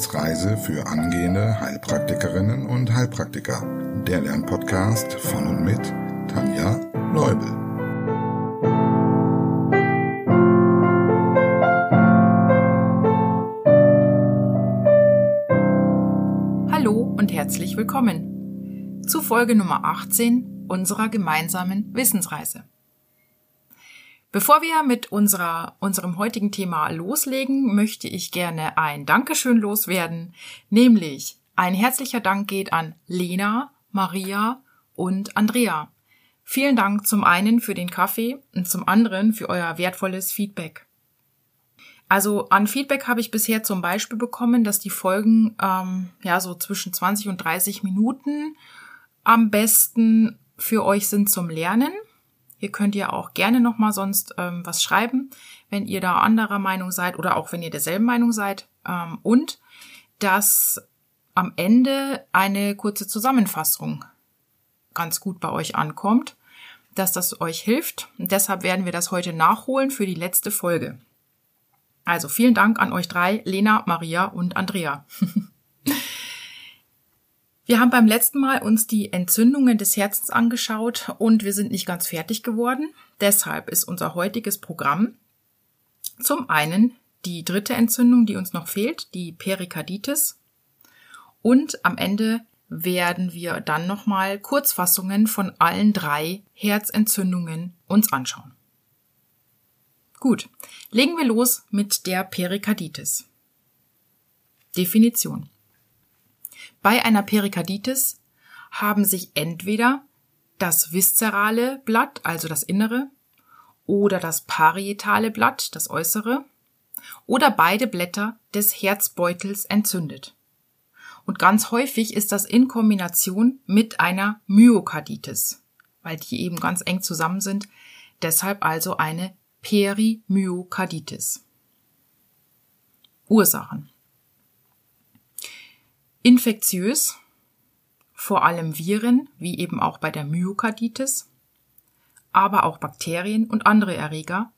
Wissensreise für angehende Heilpraktikerinnen und Heilpraktiker. Der Lernpodcast von und mit Tanja Leubel. Hallo und herzlich willkommen zu Folge Nummer 18 unserer gemeinsamen Wissensreise. Bevor wir mit unserer, unserem heutigen Thema loslegen, möchte ich gerne ein Dankeschön loswerden, nämlich ein herzlicher Dank geht an Lena, Maria und Andrea. Vielen Dank zum einen für den Kaffee und zum anderen für euer wertvolles Feedback. Also an Feedback habe ich bisher zum Beispiel bekommen, dass die Folgen ähm, ja so zwischen 20 und 30 Minuten am besten für euch sind zum Lernen. Ihr könnt ja auch gerne nochmal sonst ähm, was schreiben, wenn ihr da anderer Meinung seid oder auch wenn ihr derselben Meinung seid. Ähm, und dass am Ende eine kurze Zusammenfassung ganz gut bei euch ankommt, dass das euch hilft. Und deshalb werden wir das heute nachholen für die letzte Folge. Also vielen Dank an euch drei, Lena, Maria und Andrea. Wir haben beim letzten Mal uns die Entzündungen des Herzens angeschaut und wir sind nicht ganz fertig geworden. Deshalb ist unser heutiges Programm zum einen die dritte Entzündung, die uns noch fehlt, die Perikarditis. Und am Ende werden wir dann nochmal Kurzfassungen von allen drei Herzentzündungen uns anschauen. Gut, legen wir los mit der Perikarditis. Definition. Bei einer Perikarditis haben sich entweder das viszerale Blatt, also das innere, oder das parietale Blatt, das äußere, oder beide Blätter des Herzbeutels entzündet. Und ganz häufig ist das in Kombination mit einer Myokarditis, weil die eben ganz eng zusammen sind, deshalb also eine Perimyokarditis. Ursachen infektiös, vor allem Viren, wie eben auch bei der Myokarditis, aber auch Bakterien und andere Erreger,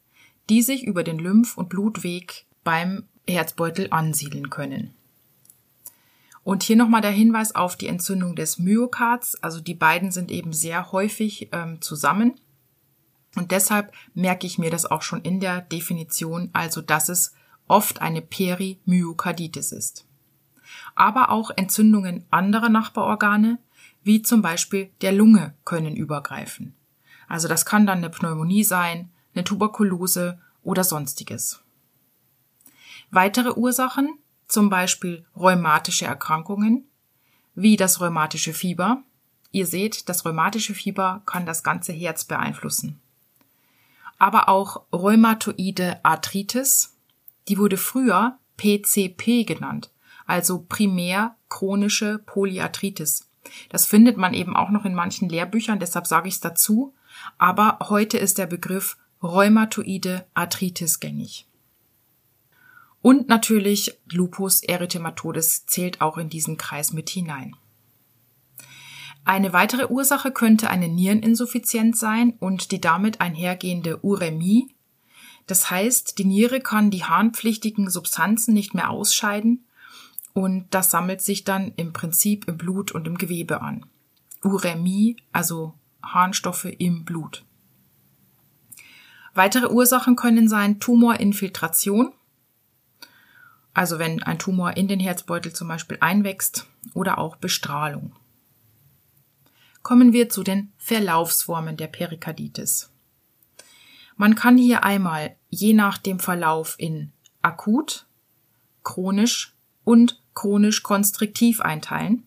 die sich über den Lymph- und Blutweg beim Herzbeutel ansiedeln können. Und hier nochmal der Hinweis auf die Entzündung des Myokards. Also die beiden sind eben sehr häufig ähm, zusammen. Und deshalb merke ich mir das auch schon in der Definition, also dass es oft eine Perimyokarditis ist aber auch Entzündungen anderer Nachbarorgane, wie zum Beispiel der Lunge, können übergreifen. Also das kann dann eine Pneumonie sein, eine Tuberkulose oder sonstiges. Weitere Ursachen, zum Beispiel rheumatische Erkrankungen, wie das rheumatische Fieber. Ihr seht, das rheumatische Fieber kann das ganze Herz beeinflussen. Aber auch rheumatoide Arthritis, die wurde früher PCP genannt, also primär chronische Polyarthritis. Das findet man eben auch noch in manchen Lehrbüchern, deshalb sage ich es dazu. Aber heute ist der Begriff rheumatoide Arthritis gängig. Und natürlich Lupus erythematodes zählt auch in diesen Kreis mit hinein. Eine weitere Ursache könnte eine Niereninsuffizienz sein und die damit einhergehende Uremie. Das heißt, die Niere kann die harnpflichtigen Substanzen nicht mehr ausscheiden und das sammelt sich dann im Prinzip im Blut und im Gewebe an. Uremie, also Harnstoffe im Blut. Weitere Ursachen können sein Tumorinfiltration, also wenn ein Tumor in den Herzbeutel zum Beispiel einwächst, oder auch Bestrahlung. Kommen wir zu den Verlaufsformen der Perikarditis. Man kann hier einmal je nach dem Verlauf in akut, chronisch und chronisch konstriktiv einteilen.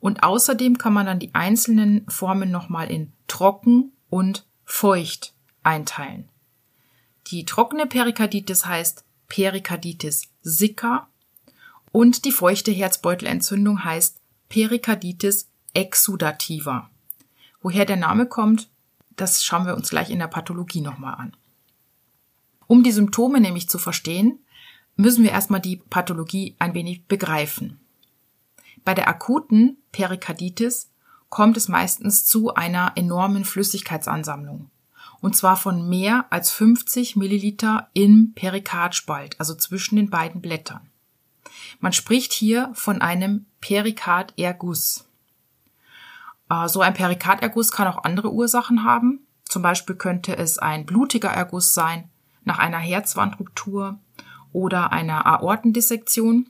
Und außerdem kann man dann die einzelnen Formen nochmal in trocken und feucht einteilen. Die trockene Perikarditis heißt Perikarditis sicca und die feuchte Herzbeutelentzündung heißt Perikarditis exudativa. Woher der Name kommt, das schauen wir uns gleich in der Pathologie nochmal an. Um die Symptome nämlich zu verstehen, müssen wir erstmal die Pathologie ein wenig begreifen. Bei der akuten Perikarditis kommt es meistens zu einer enormen Flüssigkeitsansammlung. Und zwar von mehr als 50 Milliliter im Perikardspalt, also zwischen den beiden Blättern. Man spricht hier von einem Perikarderguss. Äh, so ein Perikarderguss kann auch andere Ursachen haben. Zum Beispiel könnte es ein blutiger Erguss sein nach einer Herzwandruptur oder einer Aortendissektion.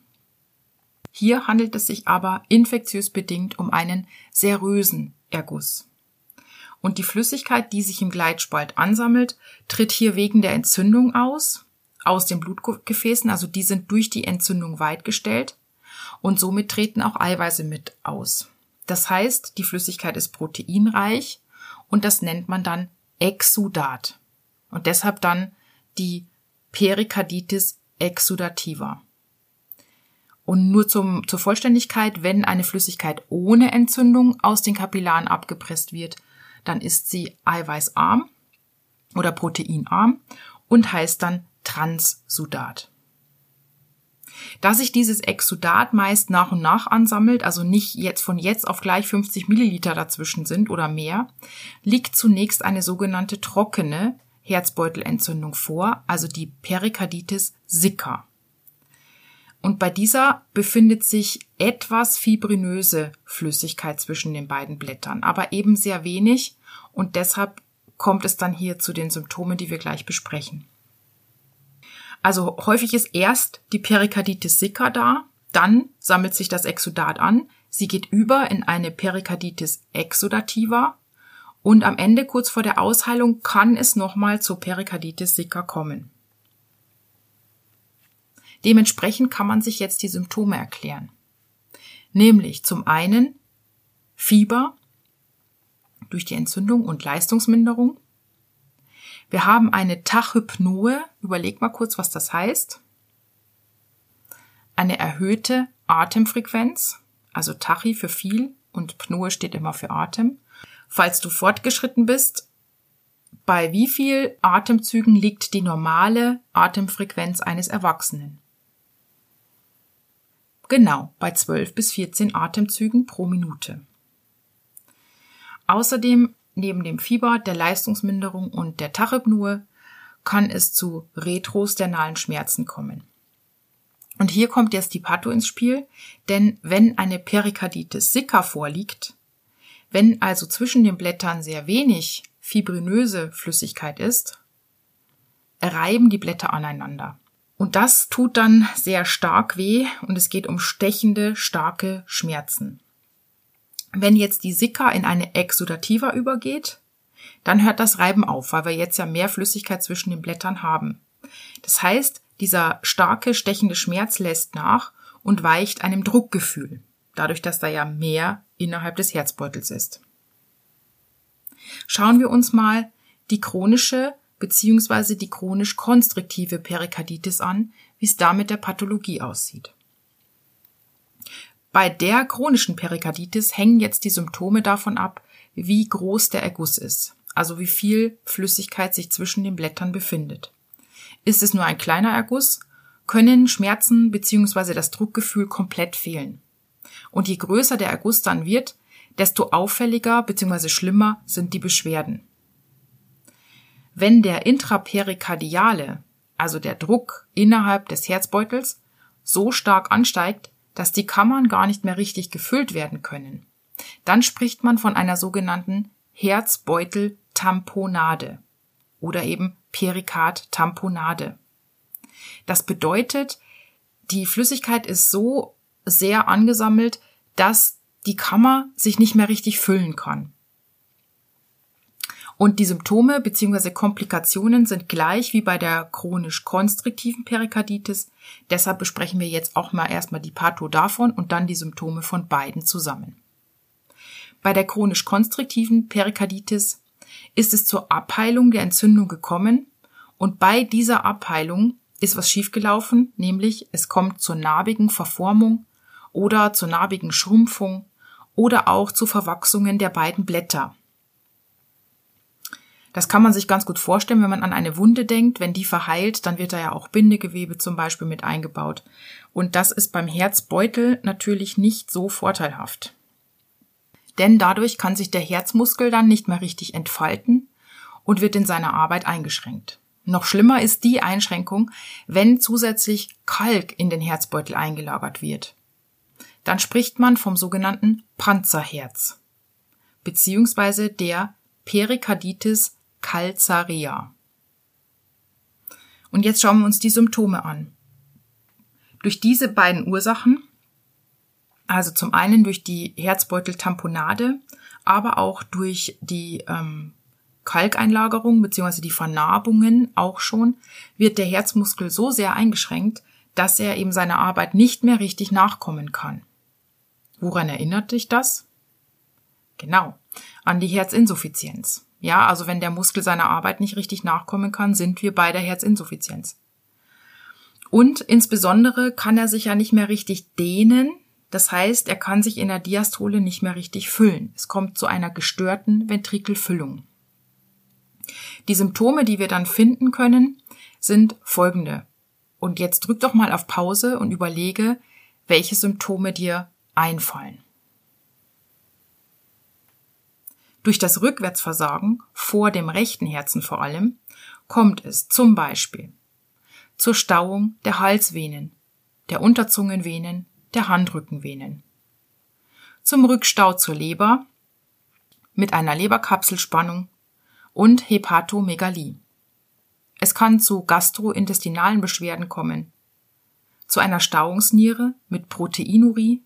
Hier handelt es sich aber infektiös bedingt um einen serösen Erguss. Und die Flüssigkeit, die sich im Gleitspalt ansammelt, tritt hier wegen der Entzündung aus, aus den Blutgefäßen, also die sind durch die Entzündung weitgestellt und somit treten auch Eiweiße mit aus. Das heißt, die Flüssigkeit ist proteinreich und das nennt man dann Exudat. Und deshalb dann die Perikarditis exudativa. Und nur zum, zur Vollständigkeit, wenn eine Flüssigkeit ohne Entzündung aus den Kapillaren abgepresst wird, dann ist sie eiweißarm oder proteinarm und heißt dann Transsudat. Da sich dieses Exudat meist nach und nach ansammelt, also nicht jetzt von jetzt auf gleich 50 Milliliter dazwischen sind oder mehr, liegt zunächst eine sogenannte trockene Herzbeutelentzündung vor, also die Perikarditis sicca. Und bei dieser befindet sich etwas fibrinöse Flüssigkeit zwischen den beiden Blättern, aber eben sehr wenig und deshalb kommt es dann hier zu den Symptomen, die wir gleich besprechen. Also häufig ist erst die Perikarditis sicca da, dann sammelt sich das Exudat an, sie geht über in eine Perikarditis exudativa und am Ende kurz vor der Ausheilung kann es nochmal zur Perikarditis sicca kommen. Dementsprechend kann man sich jetzt die Symptome erklären. Nämlich zum einen Fieber durch die Entzündung und Leistungsminderung. Wir haben eine Tachypnoe. Überleg mal kurz, was das heißt. Eine erhöhte Atemfrequenz, also Tachy für viel und Pnoe steht immer für Atem. Falls du fortgeschritten bist, bei wie viel Atemzügen liegt die normale Atemfrequenz eines Erwachsenen? Genau, bei 12 bis 14 Atemzügen pro Minute. Außerdem, neben dem Fieber, der Leistungsminderung und der Tachypnoe, kann es zu retrosternalen Schmerzen kommen. Und hier kommt jetzt die Patho ins Spiel, denn wenn eine Perikarditis sicca vorliegt, wenn also zwischen den Blättern sehr wenig fibrinöse Flüssigkeit ist, reiben die Blätter aneinander. Und das tut dann sehr stark weh und es geht um stechende, starke Schmerzen. Wenn jetzt die Sicca in eine Exudativa übergeht, dann hört das Reiben auf, weil wir jetzt ja mehr Flüssigkeit zwischen den Blättern haben. Das heißt, dieser starke, stechende Schmerz lässt nach und weicht einem Druckgefühl, dadurch, dass da ja mehr innerhalb des Herzbeutels ist. Schauen wir uns mal die chronische bzw. die chronisch konstriktive Perikarditis an, wie es da mit der Pathologie aussieht. Bei der chronischen Perikarditis hängen jetzt die Symptome davon ab, wie groß der Erguss ist, also wie viel Flüssigkeit sich zwischen den Blättern befindet. Ist es nur ein kleiner Erguss, können Schmerzen bzw. das Druckgefühl komplett fehlen. Und je größer der Erguss dann wird, desto auffälliger bzw. schlimmer sind die Beschwerden. Wenn der intraperikardiale, also der Druck innerhalb des Herzbeutels, so stark ansteigt, dass die Kammern gar nicht mehr richtig gefüllt werden können. Dann spricht man von einer sogenannten Herzbeutel-Tamponade oder eben Perikard-Tamponade. Das bedeutet, die Flüssigkeit ist so sehr angesammelt, dass die Kammer sich nicht mehr richtig füllen kann. Und die Symptome bzw. Komplikationen sind gleich wie bei der chronisch konstriktiven Perikarditis. Deshalb besprechen wir jetzt auch mal erstmal die Patho davon und dann die Symptome von beiden zusammen. Bei der chronisch konstriktiven Perikarditis ist es zur Abheilung der Entzündung gekommen und bei dieser Abheilung ist was schiefgelaufen, nämlich es kommt zur narbigen Verformung oder zur narbigen Schrumpfung oder auch zu Verwachsungen der beiden Blätter. Das kann man sich ganz gut vorstellen, wenn man an eine Wunde denkt. Wenn die verheilt, dann wird da ja auch Bindegewebe zum Beispiel mit eingebaut. Und das ist beim Herzbeutel natürlich nicht so vorteilhaft. Denn dadurch kann sich der Herzmuskel dann nicht mehr richtig entfalten und wird in seiner Arbeit eingeschränkt. Noch schlimmer ist die Einschränkung, wenn zusätzlich Kalk in den Herzbeutel eingelagert wird. Dann spricht man vom sogenannten Panzerherz beziehungsweise der Perikarditis calcarea. Und jetzt schauen wir uns die Symptome an. Durch diese beiden Ursachen, also zum einen durch die Herzbeuteltamponade, aber auch durch die ähm, Kalkeinlagerung bzw. die Vernarbungen auch schon, wird der Herzmuskel so sehr eingeschränkt, dass er eben seiner Arbeit nicht mehr richtig nachkommen kann. Woran erinnert dich das? Genau, an die Herzinsuffizienz. Ja, also wenn der Muskel seiner Arbeit nicht richtig nachkommen kann, sind wir bei der Herzinsuffizienz. Und insbesondere kann er sich ja nicht mehr richtig dehnen. Das heißt, er kann sich in der Diastole nicht mehr richtig füllen. Es kommt zu einer gestörten Ventrikelfüllung. Die Symptome, die wir dann finden können, sind folgende. Und jetzt drück doch mal auf Pause und überlege, welche Symptome dir einfallen. Durch das Rückwärtsversagen, vor dem rechten Herzen vor allem, kommt es zum Beispiel zur Stauung der Halsvenen, der Unterzungenvenen, der Handrückenvenen, zum Rückstau zur Leber mit einer Leberkapselspannung und Hepatomegalie. Es kann zu gastrointestinalen Beschwerden kommen, zu einer Stauungsniere mit Proteinurie,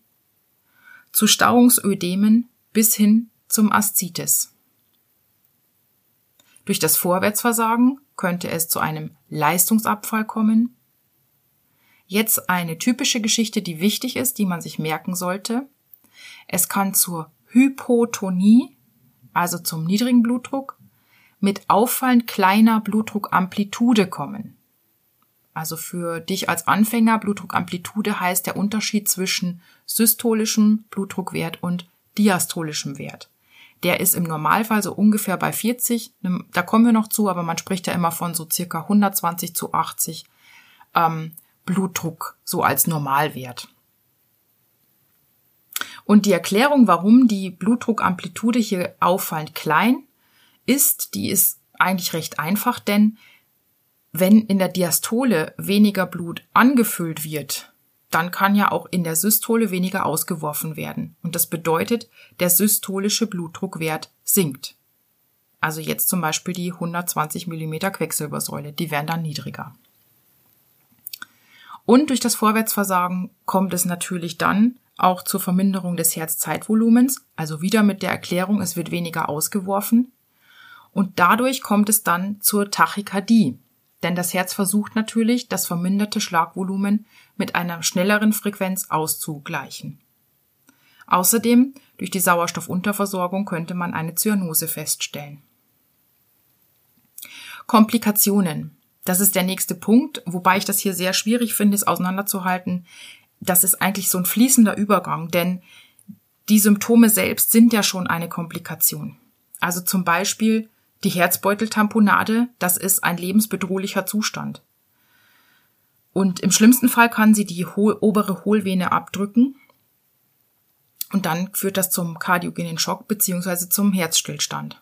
zu Stauungsödemen bis hin zum Aszites. Durch das Vorwärtsversagen könnte es zu einem Leistungsabfall kommen. Jetzt eine typische Geschichte, die wichtig ist, die man sich merken sollte. Es kann zur Hypotonie, also zum niedrigen Blutdruck, mit auffallend kleiner Blutdruckamplitude kommen. Also für dich als Anfänger, Blutdruckamplitude heißt der Unterschied zwischen systolischem Blutdruckwert und diastolischem Wert. Der ist im Normalfall so ungefähr bei 40. Da kommen wir noch zu, aber man spricht ja immer von so circa 120 zu 80 ähm, Blutdruck so als Normalwert. Und die Erklärung, warum die Blutdruckamplitude hier auffallend klein ist, die ist eigentlich recht einfach, denn wenn in der Diastole weniger Blut angefüllt wird, dann kann ja auch in der Systole weniger ausgeworfen werden. Und das bedeutet, der systolische Blutdruckwert sinkt. Also jetzt zum Beispiel die 120 Millimeter Quecksilbersäule, die werden dann niedriger. Und durch das Vorwärtsversagen kommt es natürlich dann auch zur Verminderung des Herzzeitvolumens, also wieder mit der Erklärung, es wird weniger ausgeworfen. Und dadurch kommt es dann zur Tachykardie. Denn das Herz versucht natürlich, das verminderte Schlagvolumen mit einer schnelleren Frequenz auszugleichen. Außerdem, durch die Sauerstoffunterversorgung könnte man eine Zyanose feststellen. Komplikationen. Das ist der nächste Punkt, wobei ich das hier sehr schwierig finde, es auseinanderzuhalten. Das ist eigentlich so ein fließender Übergang, denn die Symptome selbst sind ja schon eine Komplikation. Also zum Beispiel die Herzbeuteltamponade, das ist ein lebensbedrohlicher Zustand. Und im schlimmsten Fall kann sie die obere Hohlvene abdrücken. Und dann führt das zum kardiogenen Schock bzw. zum Herzstillstand.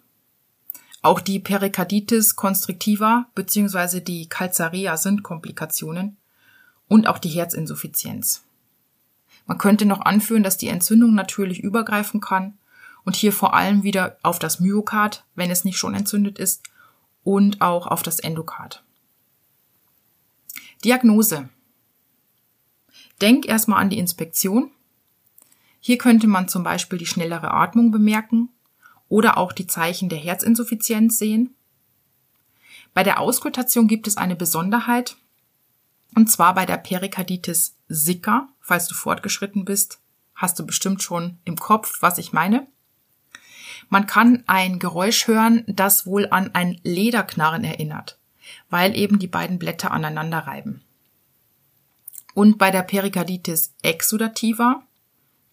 Auch die Perikarditis constrictiva bzw. die Calzarea sind Komplikationen und auch die Herzinsuffizienz. Man könnte noch anführen, dass die Entzündung natürlich übergreifen kann und hier vor allem wieder auf das Myokard, wenn es nicht schon entzündet ist, und auch auf das Endokard. Diagnose. Denk erstmal an die Inspektion. Hier könnte man zum Beispiel die schnellere Atmung bemerken oder auch die Zeichen der Herzinsuffizienz sehen. Bei der Auskultation gibt es eine Besonderheit, und zwar bei der Perikarditis sicca. Falls du fortgeschritten bist, hast du bestimmt schon im Kopf, was ich meine. Man kann ein Geräusch hören, das wohl an ein Lederknarren erinnert, weil eben die beiden Blätter aneinander reiben. Und bei der Perikarditis exudativa,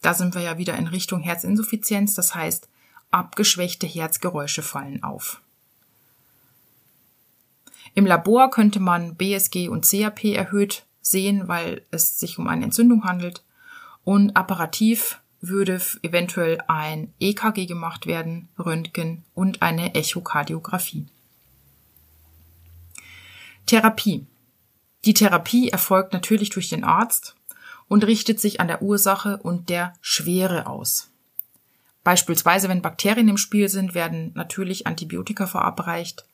da sind wir ja wieder in Richtung Herzinsuffizienz, das heißt, abgeschwächte Herzgeräusche fallen auf. Im Labor könnte man BSG und CAP erhöht sehen, weil es sich um eine Entzündung handelt. Und apparativ würde eventuell ein EKG gemacht werden, Röntgen und eine Echokardiographie. Therapie. Die Therapie erfolgt natürlich durch den Arzt und richtet sich an der Ursache und der Schwere aus. Beispielsweise, wenn Bakterien im Spiel sind, werden natürlich Antibiotika verabreicht.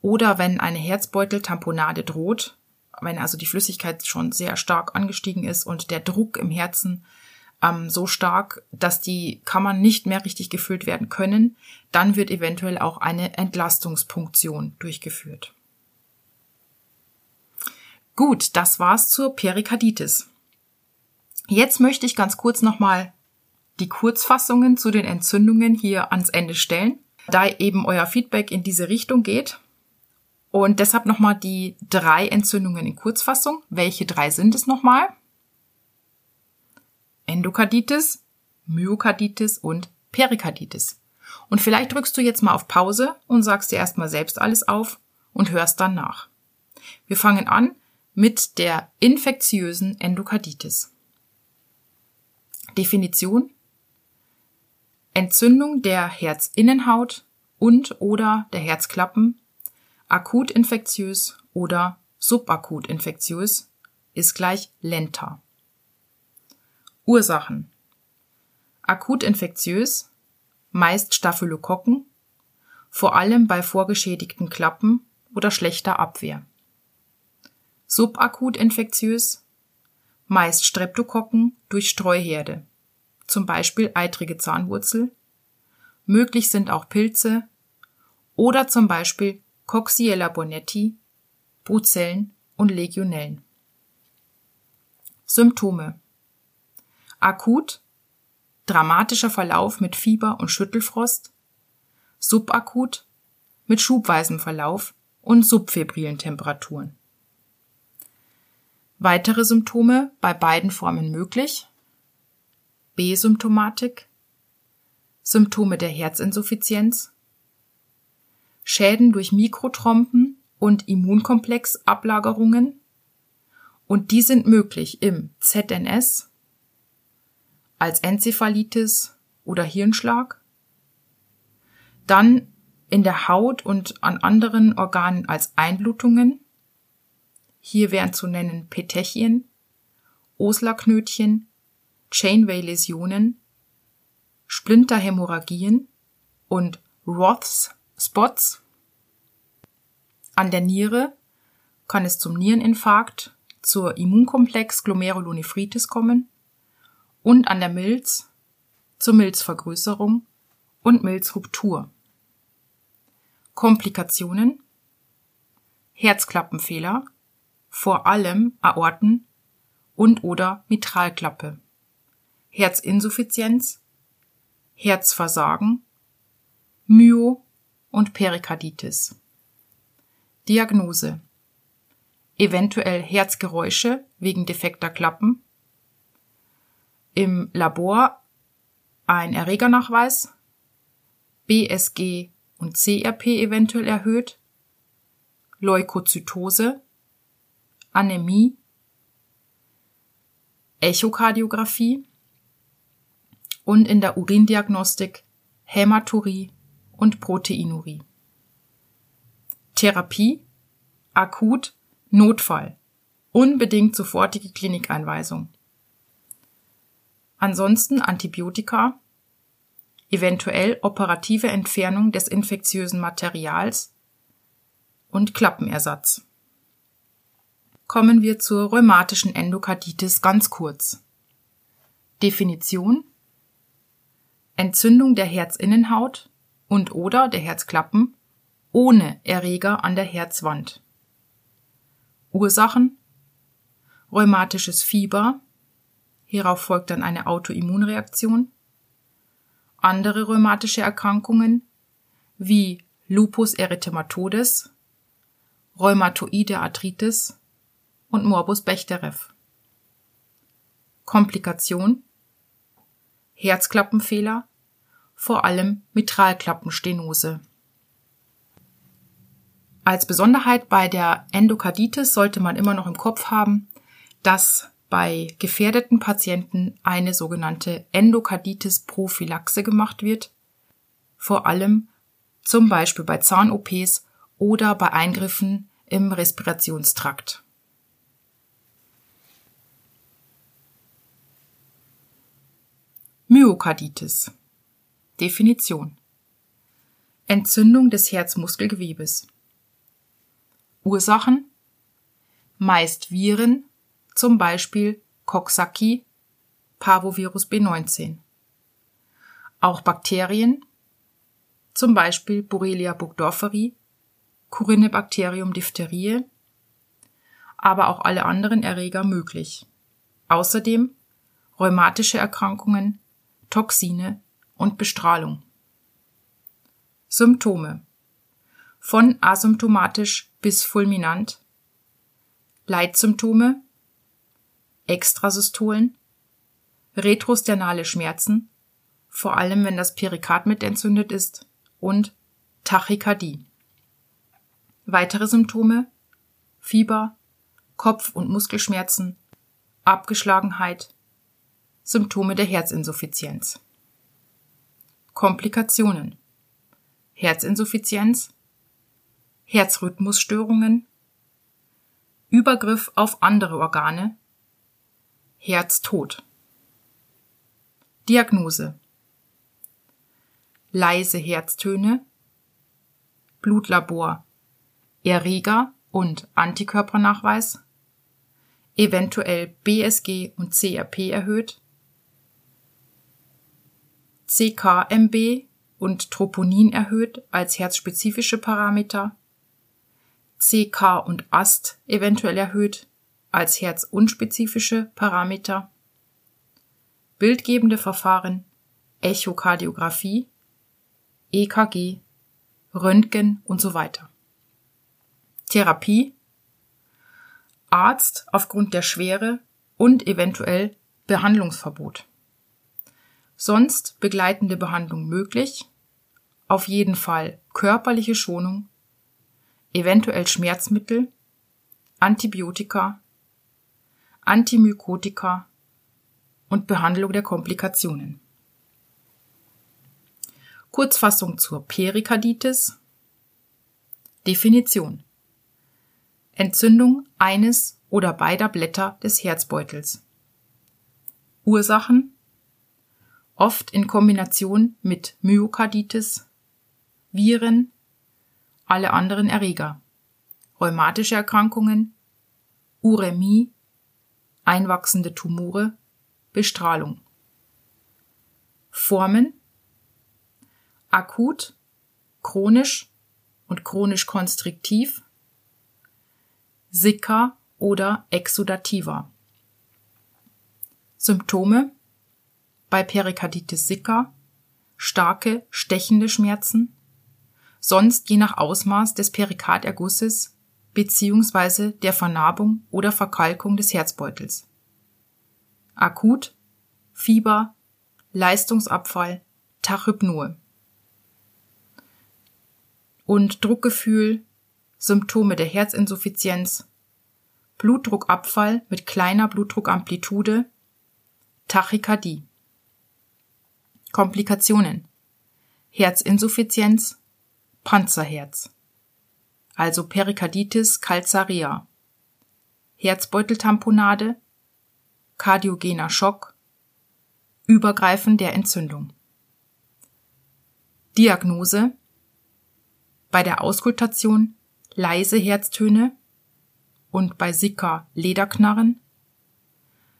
Oder wenn eine Herzbeuteltamponade droht, wenn also die Flüssigkeit schon sehr stark angestiegen ist und der Druck im Herzen ähm, so stark, dass die Kammern nicht mehr richtig gefüllt werden können, dann wird eventuell auch eine Entlastungspunktion durchgeführt. Gut, das war's zur Perikarditis. Jetzt möchte ich ganz kurz nochmal die Kurzfassungen zu den Entzündungen hier ans Ende stellen, da eben euer Feedback in diese Richtung geht. Und deshalb nochmal die drei Entzündungen in Kurzfassung. Welche drei sind es nochmal? Endokarditis, Myokarditis und Perikarditis. Und vielleicht drückst du jetzt mal auf Pause und sagst dir erstmal selbst alles auf und hörst dann nach. Wir fangen an mit der infektiösen Endokarditis. Definition Entzündung der Herzinnenhaut und oder der Herzklappen, akut infektiös oder subakut infektiös ist gleich Lenta. Ursachen Akut infektiös, meist Staphylokokken, vor allem bei vorgeschädigten Klappen oder schlechter Abwehr. Subakut infektiös, meist Streptokokken durch Streuherde zum Beispiel eitrige Zahnwurzel. Möglich sind auch Pilze oder zum Beispiel Coxiella bonetti, Brutzellen und Legionellen. Symptome Akut dramatischer Verlauf mit Fieber und Schüttelfrost, subakut mit schubweisem Verlauf und subfebrilen Temperaturen. Weitere Symptome bei beiden Formen möglich B-Symptomatik, Symptome der Herzinsuffizienz, Schäden durch Mikrotrompen und Immunkomplexablagerungen und die sind möglich im ZNS, als Enzephalitis oder Hirnschlag, dann in der Haut und an anderen Organen als Einblutungen. Hier wären zu nennen Petechien, Oslerknötchen, Chainway-Läsionen, Splinterhämorrhagien und Roths Spots. An der Niere kann es zum Niereninfarkt, zur Immunkomplex Glomerulonephritis kommen und an der Milz zur Milzvergrößerung und Milzruptur. Komplikationen Herzklappenfehler, vor allem Aorten und oder Mitralklappe. Herzinsuffizienz, Herzversagen, Myo- und Perikarditis. Diagnose eventuell Herzgeräusche wegen defekter Klappen, im Labor ein Erregernachweis, BSG und CRP eventuell erhöht, Leukozytose, Anämie, Echokardiographie, und in der Urindiagnostik Hämaturie und Proteinurie. Therapie akut Notfall unbedingt sofortige Klinikeinweisung. Ansonsten Antibiotika, eventuell operative Entfernung des infektiösen Materials und Klappenersatz. Kommen wir zur rheumatischen Endokarditis ganz kurz. Definition Entzündung der Herzinnenhaut und oder der Herzklappen ohne Erreger an der Herzwand. Ursachen rheumatisches Fieber, hierauf folgt dann eine Autoimmunreaktion, andere rheumatische Erkrankungen wie Lupus erythematodes, rheumatoide Arthritis und Morbus Bechterew. Komplikation Herzklappenfehler, vor allem Mitralklappenstenose. Als Besonderheit bei der Endokarditis sollte man immer noch im Kopf haben, dass bei gefährdeten Patienten eine sogenannte Endokarditis-Prophylaxe gemacht wird, vor allem zum Beispiel bei Zahn-OPs oder bei Eingriffen im Respirationstrakt. Myokarditis. Definition. Entzündung des Herzmuskelgewebes. Ursachen meist Viren, zum Beispiel Coxsackie, Parvovirus B19. Auch Bakterien, zum Beispiel Borrelia burgdorferi, Corynebacterium diphtheriae, aber auch alle anderen Erreger möglich. Außerdem rheumatische Erkrankungen, Toxine und Bestrahlung. Symptome von asymptomatisch bis fulminant, Leitsymptome, Extrasystolen, retrosternale Schmerzen, vor allem wenn das Perikard mit entzündet ist, und Tachykardie. Weitere Symptome Fieber, Kopf- und Muskelschmerzen, Abgeschlagenheit, Symptome der Herzinsuffizienz. Komplikationen Herzinsuffizienz, Herzrhythmusstörungen, Übergriff auf andere Organe, Herztod. Diagnose. Leise Herztöne, Blutlabor, Erreger und Antikörpernachweis, eventuell BSG und CRP erhöht, CKMB und Troponin erhöht als herzspezifische Parameter, CK und AST eventuell erhöht als herzunspezifische Parameter, bildgebende Verfahren Echokardiographie, EKG, Röntgen und so weiter. Therapie Arzt aufgrund der Schwere und eventuell Behandlungsverbot. Sonst begleitende Behandlung möglich, auf jeden Fall körperliche Schonung, eventuell Schmerzmittel, Antibiotika, Antimykotika und Behandlung der Komplikationen. Kurzfassung zur Perikarditis. Definition. Entzündung eines oder beider Blätter des Herzbeutels. Ursachen oft in Kombination mit Myokarditis, Viren, alle anderen Erreger, rheumatische Erkrankungen, Uremie, einwachsende Tumore, Bestrahlung. Formen akut, chronisch und chronisch konstriktiv, Sicca oder exudativer. Symptome bei Perikarditis sicca starke stechende Schmerzen, sonst je nach Ausmaß des Perikardergusses bzw. der Vernarbung oder Verkalkung des Herzbeutels. Akut Fieber, Leistungsabfall, Tachypnoe und Druckgefühl, Symptome der Herzinsuffizienz, Blutdruckabfall mit kleiner Blutdruckamplitude, Tachykardie. Komplikationen Herzinsuffizienz, Panzerherz, also Perikarditis calcarea, Herzbeuteltamponade, kardiogener Schock, Übergreifen der Entzündung. Diagnose bei der Auskultation leise Herztöne und bei Sika Lederknarren,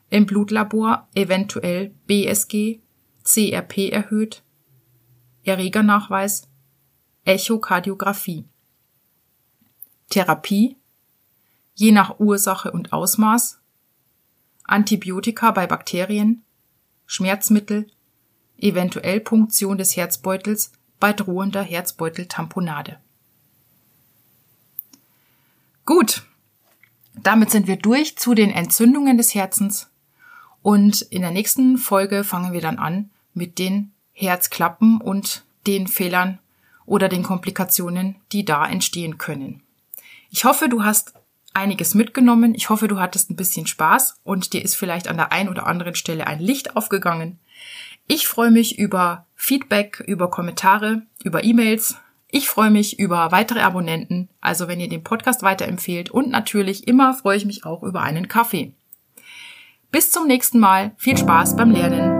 im Blutlabor eventuell BSG, CRP erhöht, Erregernachweis, Echokardiographie. Therapie, je nach Ursache und Ausmaß, Antibiotika bei Bakterien, Schmerzmittel, eventuell Punktion des Herzbeutels bei drohender Herzbeuteltamponade. Gut, damit sind wir durch zu den Entzündungen des Herzens und in der nächsten Folge fangen wir dann an mit den Herzklappen und den Fehlern oder den Komplikationen, die da entstehen können. Ich hoffe, du hast einiges mitgenommen. Ich hoffe, du hattest ein bisschen Spaß und dir ist vielleicht an der einen oder anderen Stelle ein Licht aufgegangen. Ich freue mich über Feedback, über Kommentare, über E-Mails Ich freue mich über weitere Abonnenten, also wenn ihr den Podcast weiterempfehlt und natürlich immer freue ich mich auch über einen Kaffee. Bis zum nächsten Mal. Viel Spaß beim Lernen.